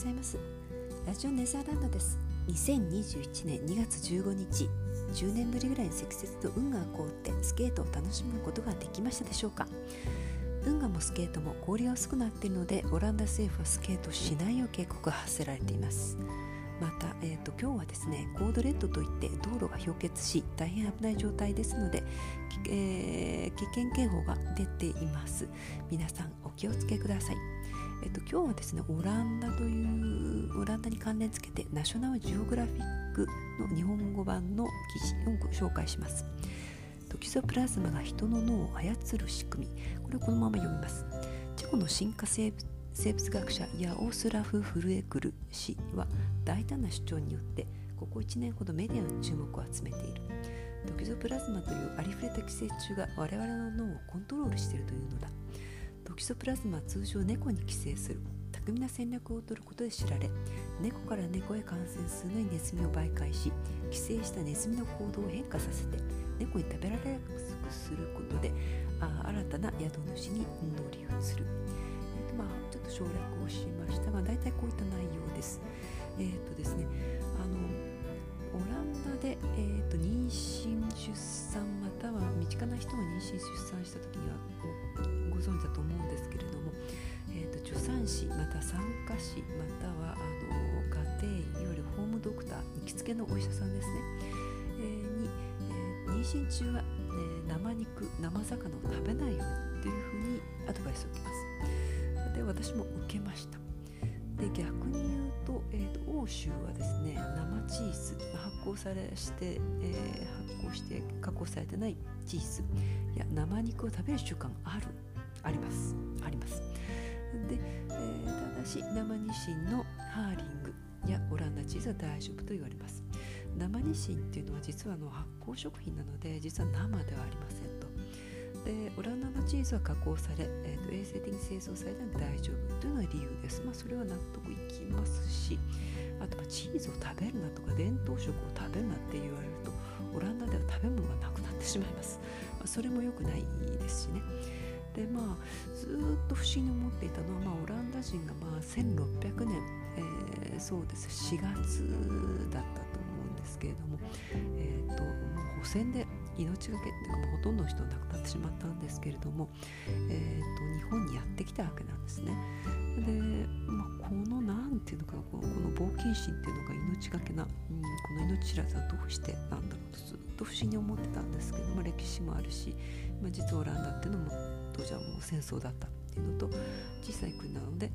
ございます。ラジオネザーランドです。2021年2月15日10年ぶりぐらいに積雪と運河が凍ってスケートを楽しむことができましたでしょうか？運河もスケートも氷が薄くなっているのでオランダ政府はスケートしないよう警告が発せられています。また、えーと、今日はですねコードレッドといって道路が氷結し大変危ない状態ですので、えー、危険警報が出ています。皆さんお気をつけください、今日はですねオランダというオランダに関連付けてナショナルジオグラフィックの日本語版の記事をご紹介します。トキソプラズマが人の脳を操る仕組み。これをこのまま読みます。チェコの進化生物生物学者ヤオスラフ・フルエクル氏は大胆な主張によってここ1年ほどメディアの注目を集めている。トキソプラズマというありふれた寄生虫が我々の脳をコントロールしているというのだ。トキソプラズマは通常猫に寄生する巧みな戦略を取ることで知られ猫から猫へ感染するのにネズミを媒介し寄生したネズミの行動を変化させて猫に食べられやすくすることであ新たな宿主に乗り移る、えーとまあ、ちょっと省略をしましたが大体こういった内容です。えっ、ー、とですねあのオランダで、えーと、妊娠出産または身近な人が妊娠出産した時にはご存知だと思うんですけれども、えーと、助産師また産科師またはあの家庭医いわゆるホームドクター行きつけのお医者さんですね、えー、に、えー、妊娠中は、え生肉生魚を食べないようにというふうにアドバイスを受けます。で私も受けました。で逆に言うと,、えーと、欧州はですね生チーズ発酵されして、えー、発酵して加工されてないチーズや生肉を食べる習慣ある。ありますありますで、えー、ただし生ニシンのハーリングやオランダチーズは大丈夫と言われます生ニシンっていうのは実はの発酵食品なので実は生ではありませんとでオランダのチーズは加工され、えーと、衛生的に製造されたら大丈夫というのが理由です。まあ、それは納得いきますし、あとはチーズを食べるなとか伝統食を食べるなって言われると、オランダでは食べ物がなくなってしまいます。まあ、それも良くないですしね。でまあずっと不思議に思っていたのは、まあ、オランダ人がまあ1600年、えー、そうです4月だったと思うんですけれども、えーと、もう補選で命がけっていうかもうほとんどの人が亡くなってしまったんですけれども、えーと、日本にやってきたわけなんですね。で、まあ、この何て言うのかこのこの冒険心っていうのが命がけな、うん、この命知らずはどうしてなんだろうとずっと不思議に思ってたんですけど、まあ、歴史もあるし、まあ、実はオランダっていうのも当時はもう戦争だったっていうのと小さい国なので。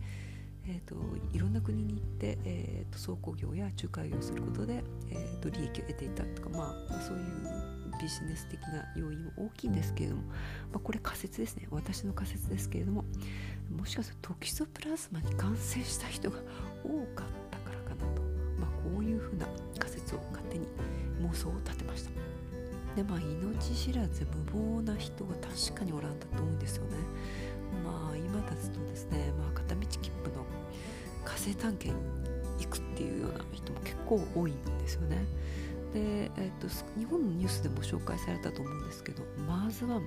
えーと、いろんな国に行って、えーと、倉庫業や仲介業をすることで、えーと利益を得ていたとか、まあ、そういうビジネス的な要因も大きいんですけれども、まあ、これ仮説ですね私の仮説ですけれどももしかするとトキソプラズマに感染した人が多かったを勝手に妄想を立てました。でまあ命知らず無謀な人が確かにおらんだと思うんですよね。まあ今だとですね、まあ、片道切符の火星探検行くっていうような人も結構多いんですよね。で、えーと、日本のニュースでも紹介されたと思うんですけどマーズワン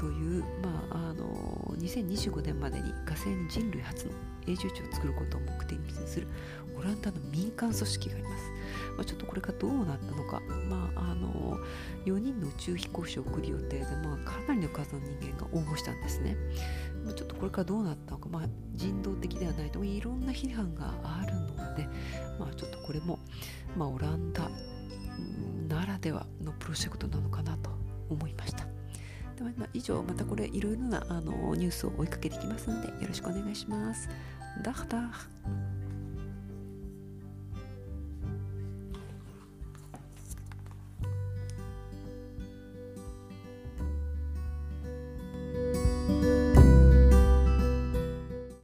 という、まあ、あの2025年までに火星に人類初の永住地を作ることを目的にするオランダの民間組織があります。まあ、ちょっとこれがどうなったのか、まあ、あの4人の宇宙飛行士を送る予定で、まあ、かなりの数の人間が応募したんですね。ちょっとこれからどうなったのか、まあ、人道的ではないと。いろんな批判があるので、まあ、ちょっとこれも、まあ、オランダならではのプロジェクトなのかなと思いました。では以上またこれいろいろなあのニュースを追いかけていきますのでよろしくお願いします。ダーダー。